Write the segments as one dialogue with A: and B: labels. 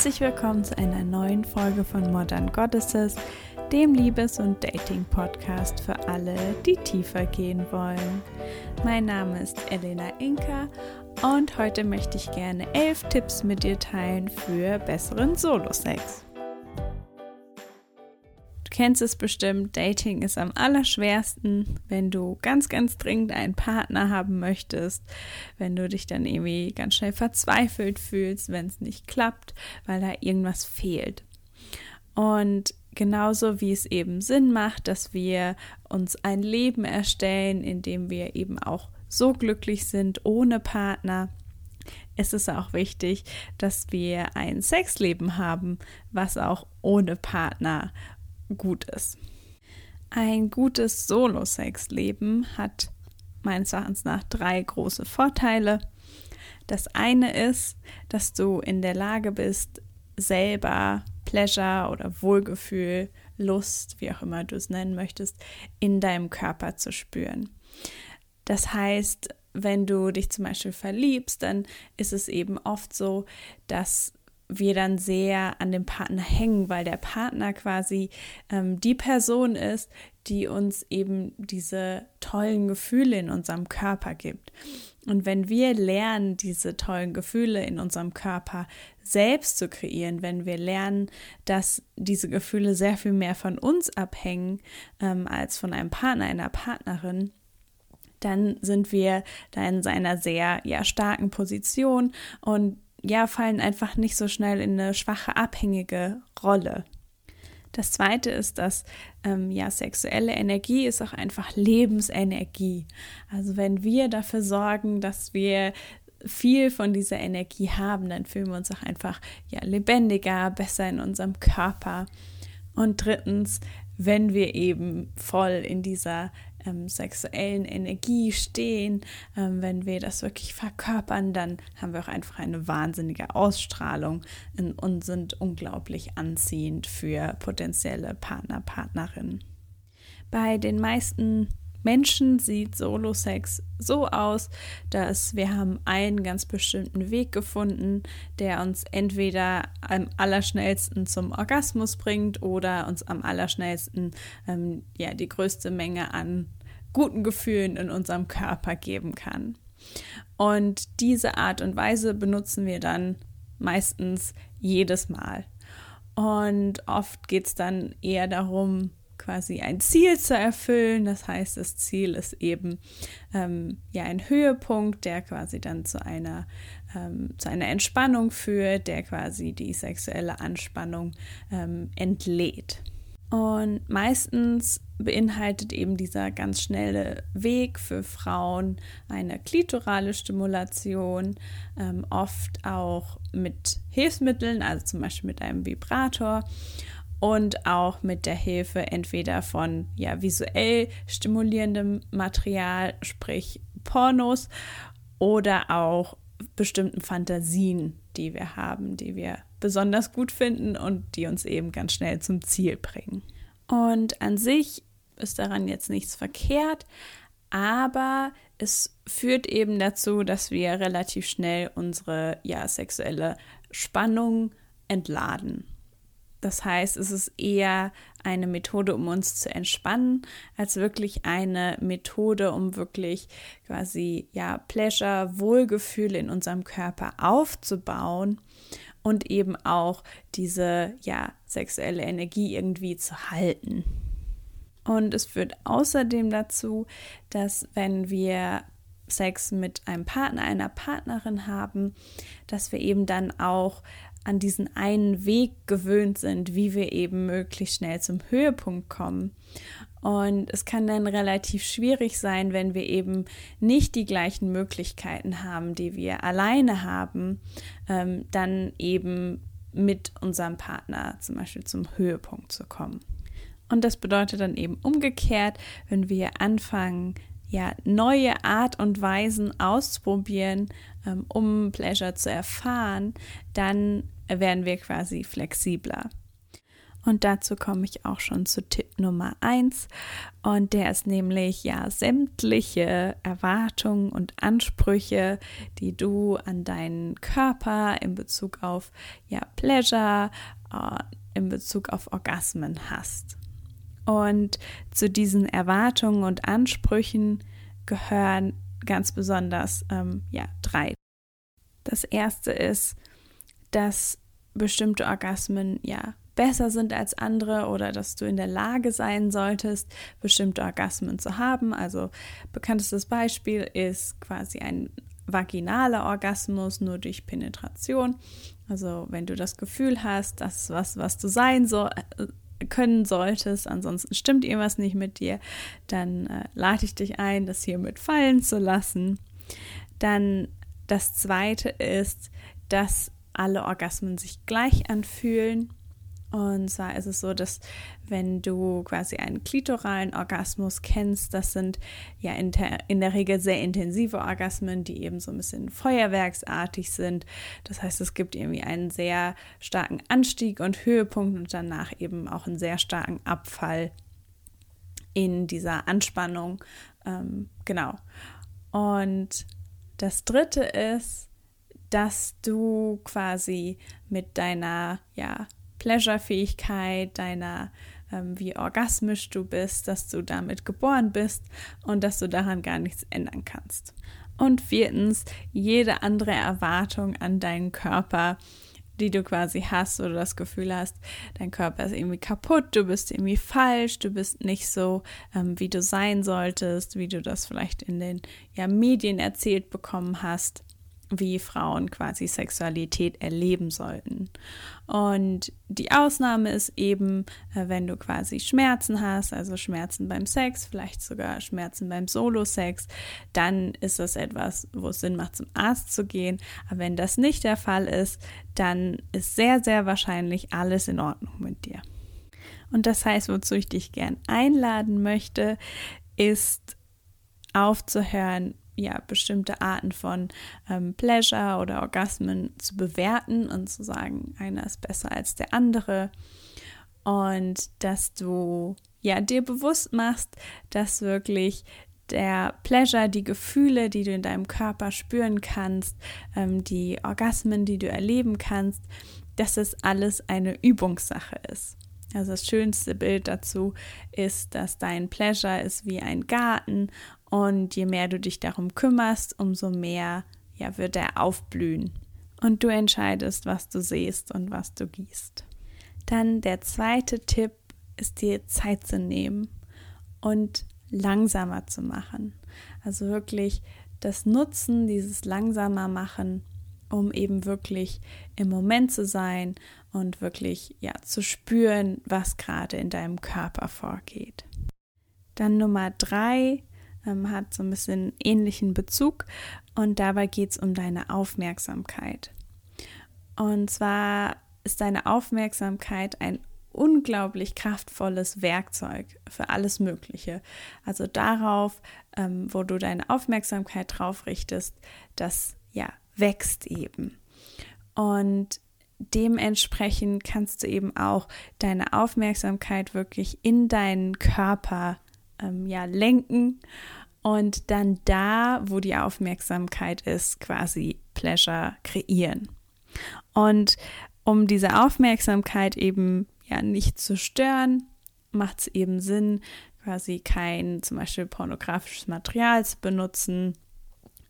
A: Herzlich willkommen zu einer neuen Folge von Modern Goddesses, dem Liebes- und Dating-Podcast für alle, die tiefer gehen wollen. Mein Name ist Elena Inka und heute möchte ich gerne elf Tipps mit dir teilen für besseren Solo-Sex kennst es bestimmt, Dating ist am allerschwersten, wenn du ganz, ganz dringend einen Partner haben möchtest, wenn du dich dann irgendwie ganz schnell verzweifelt fühlst, wenn es nicht klappt, weil da irgendwas fehlt. Und genauso wie es eben Sinn macht, dass wir uns ein Leben erstellen, in dem wir eben auch so glücklich sind ohne Partner, ist es auch wichtig, dass wir ein Sexleben haben, was auch ohne Partner gut ist. Ein gutes Solo-Sex-Leben hat meines Erachtens nach drei große Vorteile. Das eine ist, dass du in der Lage bist, selber Pleasure oder Wohlgefühl, Lust, wie auch immer du es nennen möchtest, in deinem Körper zu spüren. Das heißt, wenn du dich zum Beispiel verliebst, dann ist es eben oft so, dass wir dann sehr an dem Partner hängen, weil der Partner quasi ähm, die Person ist, die uns eben diese tollen Gefühle in unserem Körper gibt. Und wenn wir lernen, diese tollen Gefühle in unserem Körper selbst zu kreieren, wenn wir lernen, dass diese Gefühle sehr viel mehr von uns abhängen ähm, als von einem Partner, einer Partnerin, dann sind wir da in seiner sehr ja, starken Position und ja, fallen einfach nicht so schnell in eine schwache, abhängige Rolle. Das zweite ist, dass ähm, ja sexuelle Energie ist auch einfach Lebensenergie. Also wenn wir dafür sorgen, dass wir viel von dieser Energie haben, dann fühlen wir uns auch einfach ja lebendiger, besser in unserem Körper. Und drittens, wenn wir eben voll in dieser ähm, sexuellen Energie stehen, ähm, wenn wir das wirklich verkörpern, dann haben wir auch einfach eine wahnsinnige Ausstrahlung und sind unglaublich anziehend für potenzielle Partner, Partnerinnen. Bei den meisten Menschen sieht Solo-Sex so aus, dass wir haben einen ganz bestimmten Weg gefunden, der uns entweder am allerschnellsten zum Orgasmus bringt oder uns am allerschnellsten ähm, ja, die größte Menge an guten Gefühlen in unserem Körper geben kann. Und diese Art und Weise benutzen wir dann meistens jedes Mal. Und oft geht es dann eher darum, quasi ein Ziel zu erfüllen. Das heißt, das Ziel ist eben ähm, ja ein Höhepunkt, der quasi dann zu einer, ähm, zu einer Entspannung führt, der quasi die sexuelle Anspannung ähm, entlädt. Und meistens beinhaltet eben dieser ganz schnelle Weg für Frauen eine klitorale Stimulation, ähm, oft auch mit Hilfsmitteln, also zum Beispiel mit einem Vibrator und auch mit der Hilfe entweder von ja, visuell stimulierendem Material, sprich Pornos, oder auch bestimmten Fantasien, die wir haben, die wir besonders gut finden und die uns eben ganz schnell zum Ziel bringen. Und an sich ist daran jetzt nichts verkehrt, aber es führt eben dazu, dass wir relativ schnell unsere ja, sexuelle Spannung entladen. Das heißt, es ist eher eine Methode, um uns zu entspannen, als wirklich eine Methode, um wirklich quasi ja Pleasure, Wohlgefühl in unserem Körper aufzubauen und eben auch diese ja sexuelle Energie irgendwie zu halten. Und es führt außerdem dazu, dass wenn wir Sex mit einem Partner, einer Partnerin haben, dass wir eben dann auch an diesen einen Weg gewöhnt sind, wie wir eben möglichst schnell zum Höhepunkt kommen. Und es kann dann relativ schwierig sein, wenn wir eben nicht die gleichen Möglichkeiten haben, die wir alleine haben, ähm, dann eben mit unserem Partner zum Beispiel zum Höhepunkt zu kommen. Und das bedeutet dann eben umgekehrt, wenn wir anfangen, ja, neue Art und Weisen auszuprobieren, ähm, um Pleasure zu erfahren, dann werden wir quasi flexibler. Und dazu komme ich auch schon zu Tipp Nummer 1. Und der ist nämlich ja sämtliche Erwartungen und Ansprüche, die du an deinen Körper in Bezug auf ja Pleasure, äh, in Bezug auf Orgasmen hast. Und zu diesen Erwartungen und Ansprüchen gehören ganz besonders ähm, ja drei. Das erste ist, dass bestimmte Orgasmen ja besser sind als andere oder dass du in der Lage sein solltest, bestimmte Orgasmen zu haben. Also bekanntestes Beispiel ist quasi ein vaginaler Orgasmus nur durch Penetration. Also wenn du das Gefühl hast, das ist was, was du sein äh, können solltest, ansonsten stimmt irgendwas nicht mit dir, dann äh, lade ich dich ein, das hiermit fallen zu lassen. Dann das zweite ist, dass alle Orgasmen sich gleich anfühlen. Und zwar ist es so, dass wenn du quasi einen klitoralen Orgasmus kennst, das sind ja in der, in der Regel sehr intensive Orgasmen, die eben so ein bisschen feuerwerksartig sind. Das heißt, es gibt irgendwie einen sehr starken Anstieg und Höhepunkt und danach eben auch einen sehr starken Abfall in dieser Anspannung. Ähm, genau. Und das dritte ist, dass du quasi mit deiner ja, Pleasure-Fähigkeit, deiner ähm, wie orgasmisch du bist, dass du damit geboren bist und dass du daran gar nichts ändern kannst. Und viertens, jede andere Erwartung an deinen Körper, die du quasi hast oder das Gefühl hast, dein Körper ist irgendwie kaputt, du bist irgendwie falsch, du bist nicht so, ähm, wie du sein solltest, wie du das vielleicht in den ja, Medien erzählt bekommen hast wie Frauen quasi Sexualität erleben sollten. Und die Ausnahme ist eben, äh, wenn du quasi Schmerzen hast, also Schmerzen beim Sex, vielleicht sogar Schmerzen beim Solo-Sex, dann ist das etwas, wo es Sinn macht, zum Arzt zu gehen. Aber wenn das nicht der Fall ist, dann ist sehr, sehr wahrscheinlich alles in Ordnung mit dir. Und das heißt, wozu ich dich gern einladen möchte, ist aufzuhören, ja, bestimmte Arten von ähm, Pleasure oder Orgasmen zu bewerten und zu sagen, einer ist besser als der andere. Und dass du ja dir bewusst machst, dass wirklich der Pleasure, die Gefühle, die du in deinem Körper spüren kannst, ähm, die Orgasmen, die du erleben kannst, dass es alles eine Übungssache ist. Also das schönste Bild dazu ist, dass dein Pleasure ist wie ein Garten und je mehr du dich darum kümmerst, umso mehr ja, wird er aufblühen. Und du entscheidest, was du siehst und was du gießt. Dann der zweite Tipp ist dir Zeit zu nehmen und langsamer zu machen. Also wirklich das Nutzen, dieses langsamer machen, um eben wirklich im Moment zu sein und wirklich ja zu spüren, was gerade in deinem Körper vorgeht. Dann Nummer drei ähm, hat so ein bisschen ähnlichen Bezug und dabei geht es um deine Aufmerksamkeit. Und zwar ist deine Aufmerksamkeit ein unglaublich kraftvolles Werkzeug für alles Mögliche. Also darauf, ähm, wo du deine Aufmerksamkeit drauf richtest, das ja wächst eben. Und dementsprechend kannst du eben auch deine Aufmerksamkeit wirklich in deinen Körper ähm, ja, lenken und dann da, wo die Aufmerksamkeit ist, quasi Pleasure kreieren. Und um diese Aufmerksamkeit eben ja nicht zu stören, macht es eben Sinn, quasi kein zum Beispiel pornografisches Material zu benutzen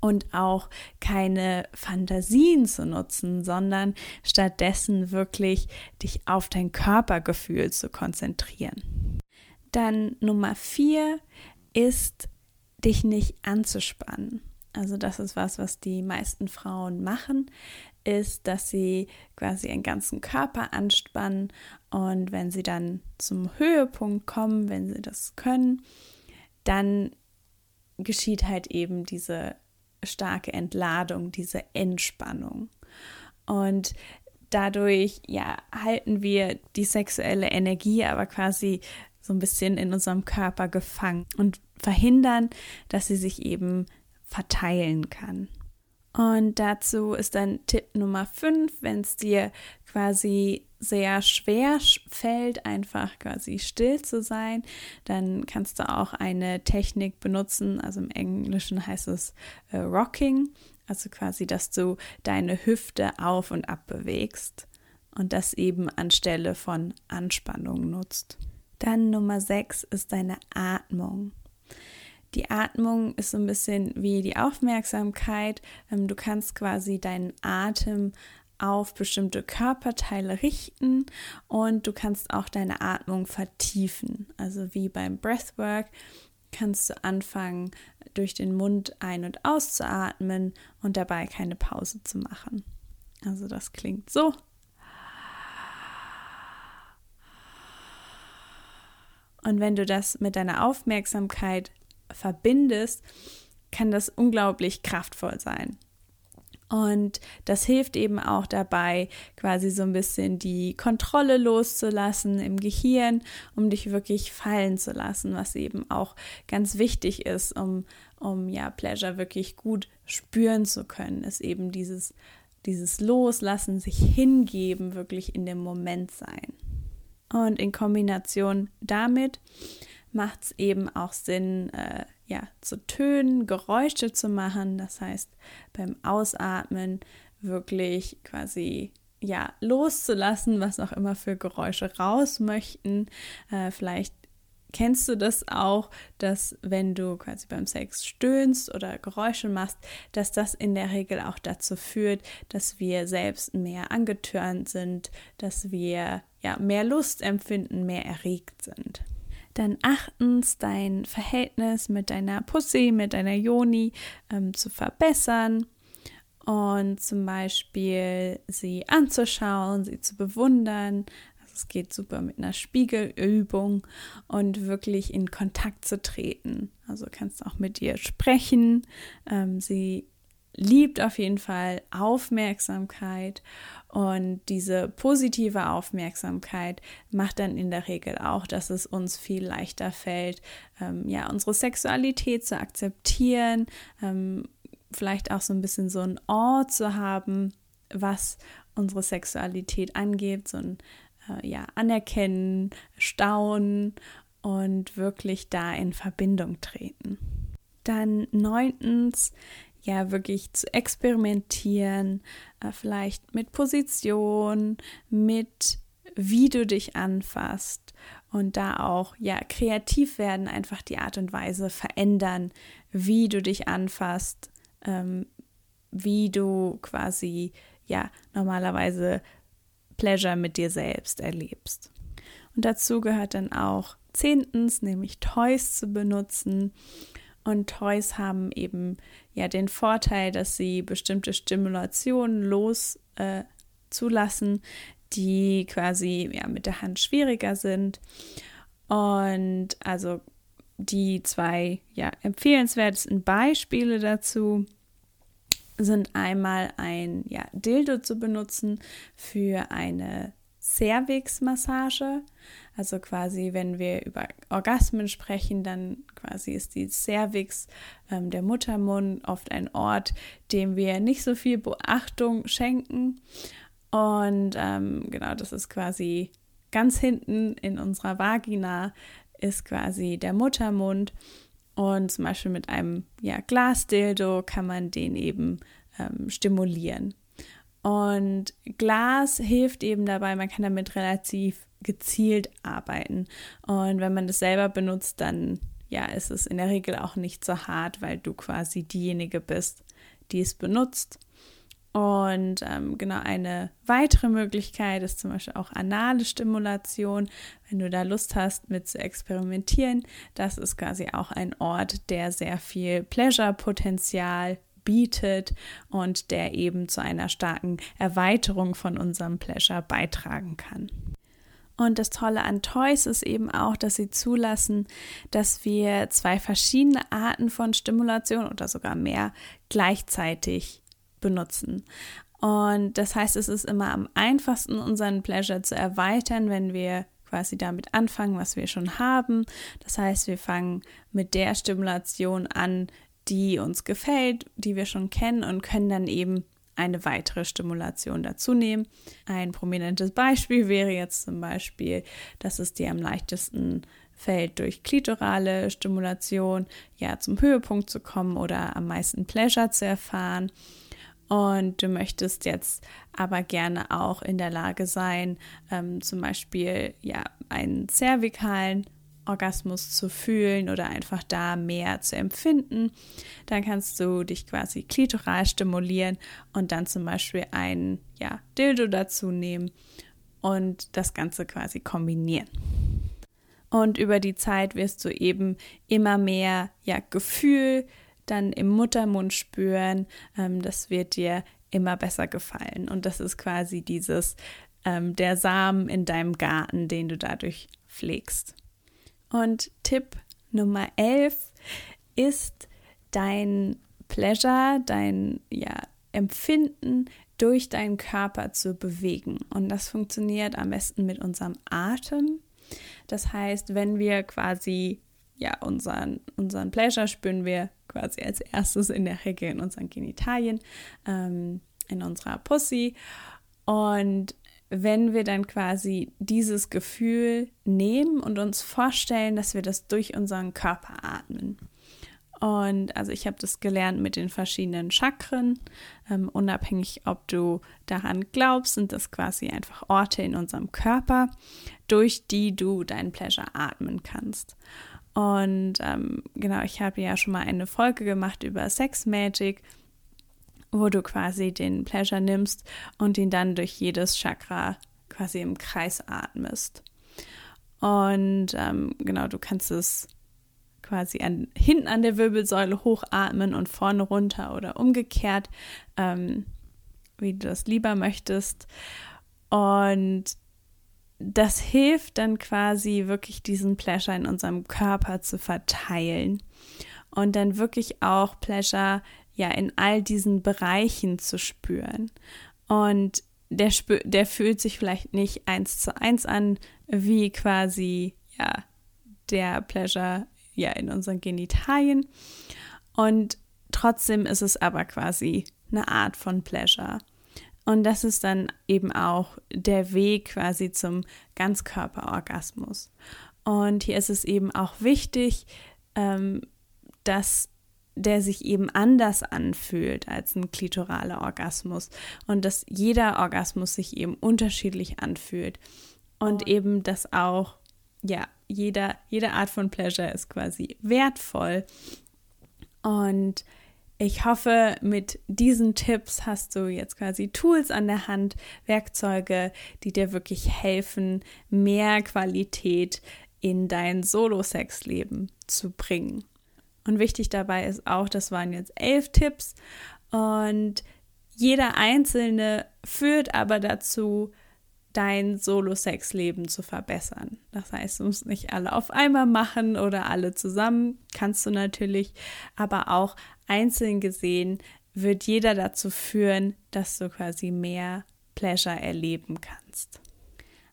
A: und auch keine Fantasien zu nutzen, sondern stattdessen wirklich dich auf dein Körpergefühl zu konzentrieren. Dann Nummer vier ist, dich nicht anzuspannen. Also das ist was, was die meisten Frauen machen, ist, dass sie quasi ihren ganzen Körper anspannen und wenn sie dann zum Höhepunkt kommen, wenn sie das können, dann geschieht halt eben diese starke Entladung, diese Entspannung. Und dadurch ja halten wir die sexuelle Energie aber quasi so ein bisschen in unserem Körper gefangen und verhindern, dass sie sich eben verteilen kann. Und dazu ist dann Tipp Nummer 5, wenn es dir quasi sehr schwer fällt, einfach quasi still zu sein, dann kannst du auch eine Technik benutzen. Also im Englischen heißt es äh, Rocking, also quasi, dass du deine Hüfte auf und ab bewegst und das eben anstelle von Anspannung nutzt. Dann Nummer 6 ist deine Atmung. Die Atmung ist so ein bisschen wie die Aufmerksamkeit. Ähm, du kannst quasi deinen Atem auf bestimmte Körperteile richten und du kannst auch deine Atmung vertiefen. Also wie beim Breathwork kannst du anfangen, durch den Mund ein- und auszuatmen und dabei keine Pause zu machen. Also das klingt so. Und wenn du das mit deiner Aufmerksamkeit verbindest, kann das unglaublich kraftvoll sein. Und das hilft eben auch dabei, quasi so ein bisschen die Kontrolle loszulassen im Gehirn, um dich wirklich fallen zu lassen, was eben auch ganz wichtig ist, um, um ja Pleasure wirklich gut spüren zu können, ist eben dieses, dieses Loslassen, sich hingeben, wirklich in dem Moment sein. Und in Kombination damit macht es eben auch Sinn, äh, ja, zu tönen, Geräusche zu machen. Das heißt, beim Ausatmen wirklich quasi ja loszulassen, was auch immer für Geräusche raus möchten. Äh, vielleicht kennst du das auch, dass wenn du quasi beim Sex stöhnst oder Geräusche machst, dass das in der Regel auch dazu führt, dass wir selbst mehr angetörnt sind, dass wir ja mehr Lust empfinden, mehr erregt sind. Dann achtens dein Verhältnis mit deiner Pussy, mit deiner Joni ähm, zu verbessern und zum Beispiel sie anzuschauen, sie zu bewundern. Es geht super mit einer Spiegelübung und wirklich in Kontakt zu treten. Also kannst auch mit ihr sprechen, ähm, sie liebt auf jeden Fall Aufmerksamkeit und diese positive Aufmerksamkeit macht dann in der Regel auch, dass es uns viel leichter fällt, ähm, ja, unsere Sexualität zu akzeptieren, ähm, vielleicht auch so ein bisschen so ein Ort zu haben, was unsere Sexualität angeht, so ein äh, ja, Anerkennen, Staunen und wirklich da in Verbindung treten. Dann neuntens, ja wirklich zu experimentieren, äh, vielleicht mit Position, mit wie du dich anfasst und da auch ja kreativ werden, einfach die Art und Weise verändern, wie du dich anfasst, ähm, wie du quasi ja normalerweise Pleasure mit dir selbst erlebst. Und dazu gehört dann auch zehntens, nämlich Toys zu benutzen und Toys haben eben ja den Vorteil, dass sie bestimmte Stimulationen los äh, die quasi ja mit der Hand schwieriger sind. Und also die zwei ja empfehlenswertesten Beispiele dazu sind einmal ein ja, Dildo zu benutzen für eine Cervix-Massage. Also quasi, wenn wir über Orgasmen sprechen, dann quasi ist die Cervix, ähm, der Muttermund, oft ein Ort, dem wir nicht so viel Beachtung schenken. Und ähm, genau, das ist quasi ganz hinten in unserer Vagina ist quasi der Muttermund. Und zum Beispiel mit einem ja, Glasdildo kann man den eben ähm, stimulieren. Und Glas hilft eben dabei, man kann damit relativ gezielt arbeiten. Und wenn man das selber benutzt, dann ja, ist es in der Regel auch nicht so hart, weil du quasi diejenige bist, die es benutzt. Und ähm, genau eine weitere Möglichkeit ist zum Beispiel auch anale Stimulation. Wenn du da Lust hast, mit zu experimentieren, das ist quasi auch ein Ort, der sehr viel Pleasure-Potenzial bietet und der eben zu einer starken Erweiterung von unserem Pleasure beitragen kann. Und das Tolle an Toys ist eben auch, dass sie zulassen, dass wir zwei verschiedene Arten von Stimulation oder sogar mehr gleichzeitig benutzen. Und das heißt, es ist immer am einfachsten, unseren Pleasure zu erweitern, wenn wir quasi damit anfangen, was wir schon haben. Das heißt, wir fangen mit der Stimulation an, die uns gefällt, die wir schon kennen und können dann eben eine weitere Stimulation dazu nehmen. Ein prominentes Beispiel wäre jetzt zum Beispiel, dass es dir am leichtesten fällt, durch klitorale Stimulation ja zum Höhepunkt zu kommen oder am meisten Pleasure zu erfahren. Und du möchtest jetzt aber gerne auch in der Lage sein, ähm, zum Beispiel ja einen zervikalen Orgasmus zu fühlen oder einfach da mehr zu empfinden, dann kannst du dich quasi klitoral stimulieren und dann zum Beispiel ein ja, Dildo dazu nehmen und das Ganze quasi kombinieren. Und über die Zeit wirst du eben immer mehr ja, Gefühl dann im Muttermund spüren. Ähm, das wird dir immer besser gefallen. Und das ist quasi dieses, ähm, der Samen in deinem Garten, den du dadurch pflegst. Und Tipp Nummer 11 ist dein Pleasure, dein ja, Empfinden durch deinen Körper zu bewegen. Und das funktioniert am besten mit unserem Atem. Das heißt, wenn wir quasi ja unseren, unseren Pleasure spüren wir quasi als erstes in der Regel in unseren Genitalien, ähm, in unserer Pussy. Und wenn wir dann quasi dieses Gefühl nehmen und uns vorstellen, dass wir das durch unseren Körper atmen. Und also ich habe das gelernt mit den verschiedenen Chakren. Ähm, unabhängig, ob du daran glaubst, sind das quasi einfach Orte in unserem Körper, durch die du deinen Pleasure atmen kannst. Und ähm, genau, ich habe ja schon mal eine Folge gemacht über Sex Magic, wo du quasi den Pleasure nimmst und ihn dann durch jedes Chakra quasi im Kreis atmest. Und ähm, genau, du kannst es quasi an, hinten an der Wirbelsäule hochatmen und vorne runter oder umgekehrt, ähm, wie du das lieber möchtest. Und das hilft dann quasi wirklich diesen Pleasure in unserem Körper zu verteilen und dann wirklich auch Pleasure ja in all diesen Bereichen zu spüren. Und der, der fühlt sich vielleicht nicht eins zu eins an, wie quasi ja der Pleasure ja in unseren Genitalien. Und trotzdem ist es aber quasi eine Art von Pleasure. Und das ist dann eben auch der Weg quasi zum Ganzkörperorgasmus. Und hier ist es eben auch wichtig, ähm, dass der sich eben anders anfühlt als ein klitoraler Orgasmus und dass jeder Orgasmus sich eben unterschiedlich anfühlt und eben dass auch ja jeder jede Art von Pleasure ist quasi wertvoll und ich hoffe, mit diesen Tipps hast du jetzt quasi Tools an der Hand, Werkzeuge, die dir wirklich helfen, mehr Qualität in dein Solo-Sex-Leben zu bringen. Und wichtig dabei ist auch, das waren jetzt elf Tipps und jeder einzelne führt aber dazu, dein Solo-Sex-Leben zu verbessern. Das heißt, du musst nicht alle auf einmal machen oder alle zusammen, kannst du natürlich, aber auch einzeln gesehen wird jeder dazu führen, dass du quasi mehr Pleasure erleben kannst.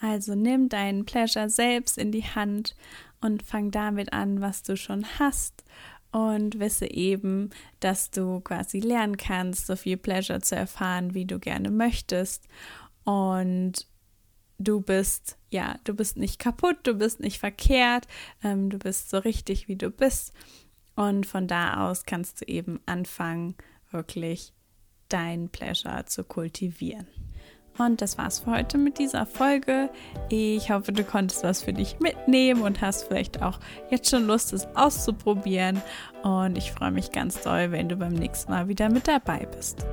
A: Also nimm deinen Pleasure selbst in die Hand und fang damit an, was du schon hast und wisse eben, dass du quasi lernen kannst, so viel Pleasure zu erfahren, wie du gerne möchtest und du bist, ja, du bist nicht kaputt, du bist nicht verkehrt, ähm, du bist so richtig, wie du bist. Und von da aus kannst du eben anfangen, wirklich dein Pleasure zu kultivieren. Und das war's für heute mit dieser Folge. Ich hoffe, du konntest was für dich mitnehmen und hast vielleicht auch jetzt schon Lust, es auszuprobieren. Und ich freue mich ganz doll, wenn du beim nächsten Mal wieder mit dabei bist.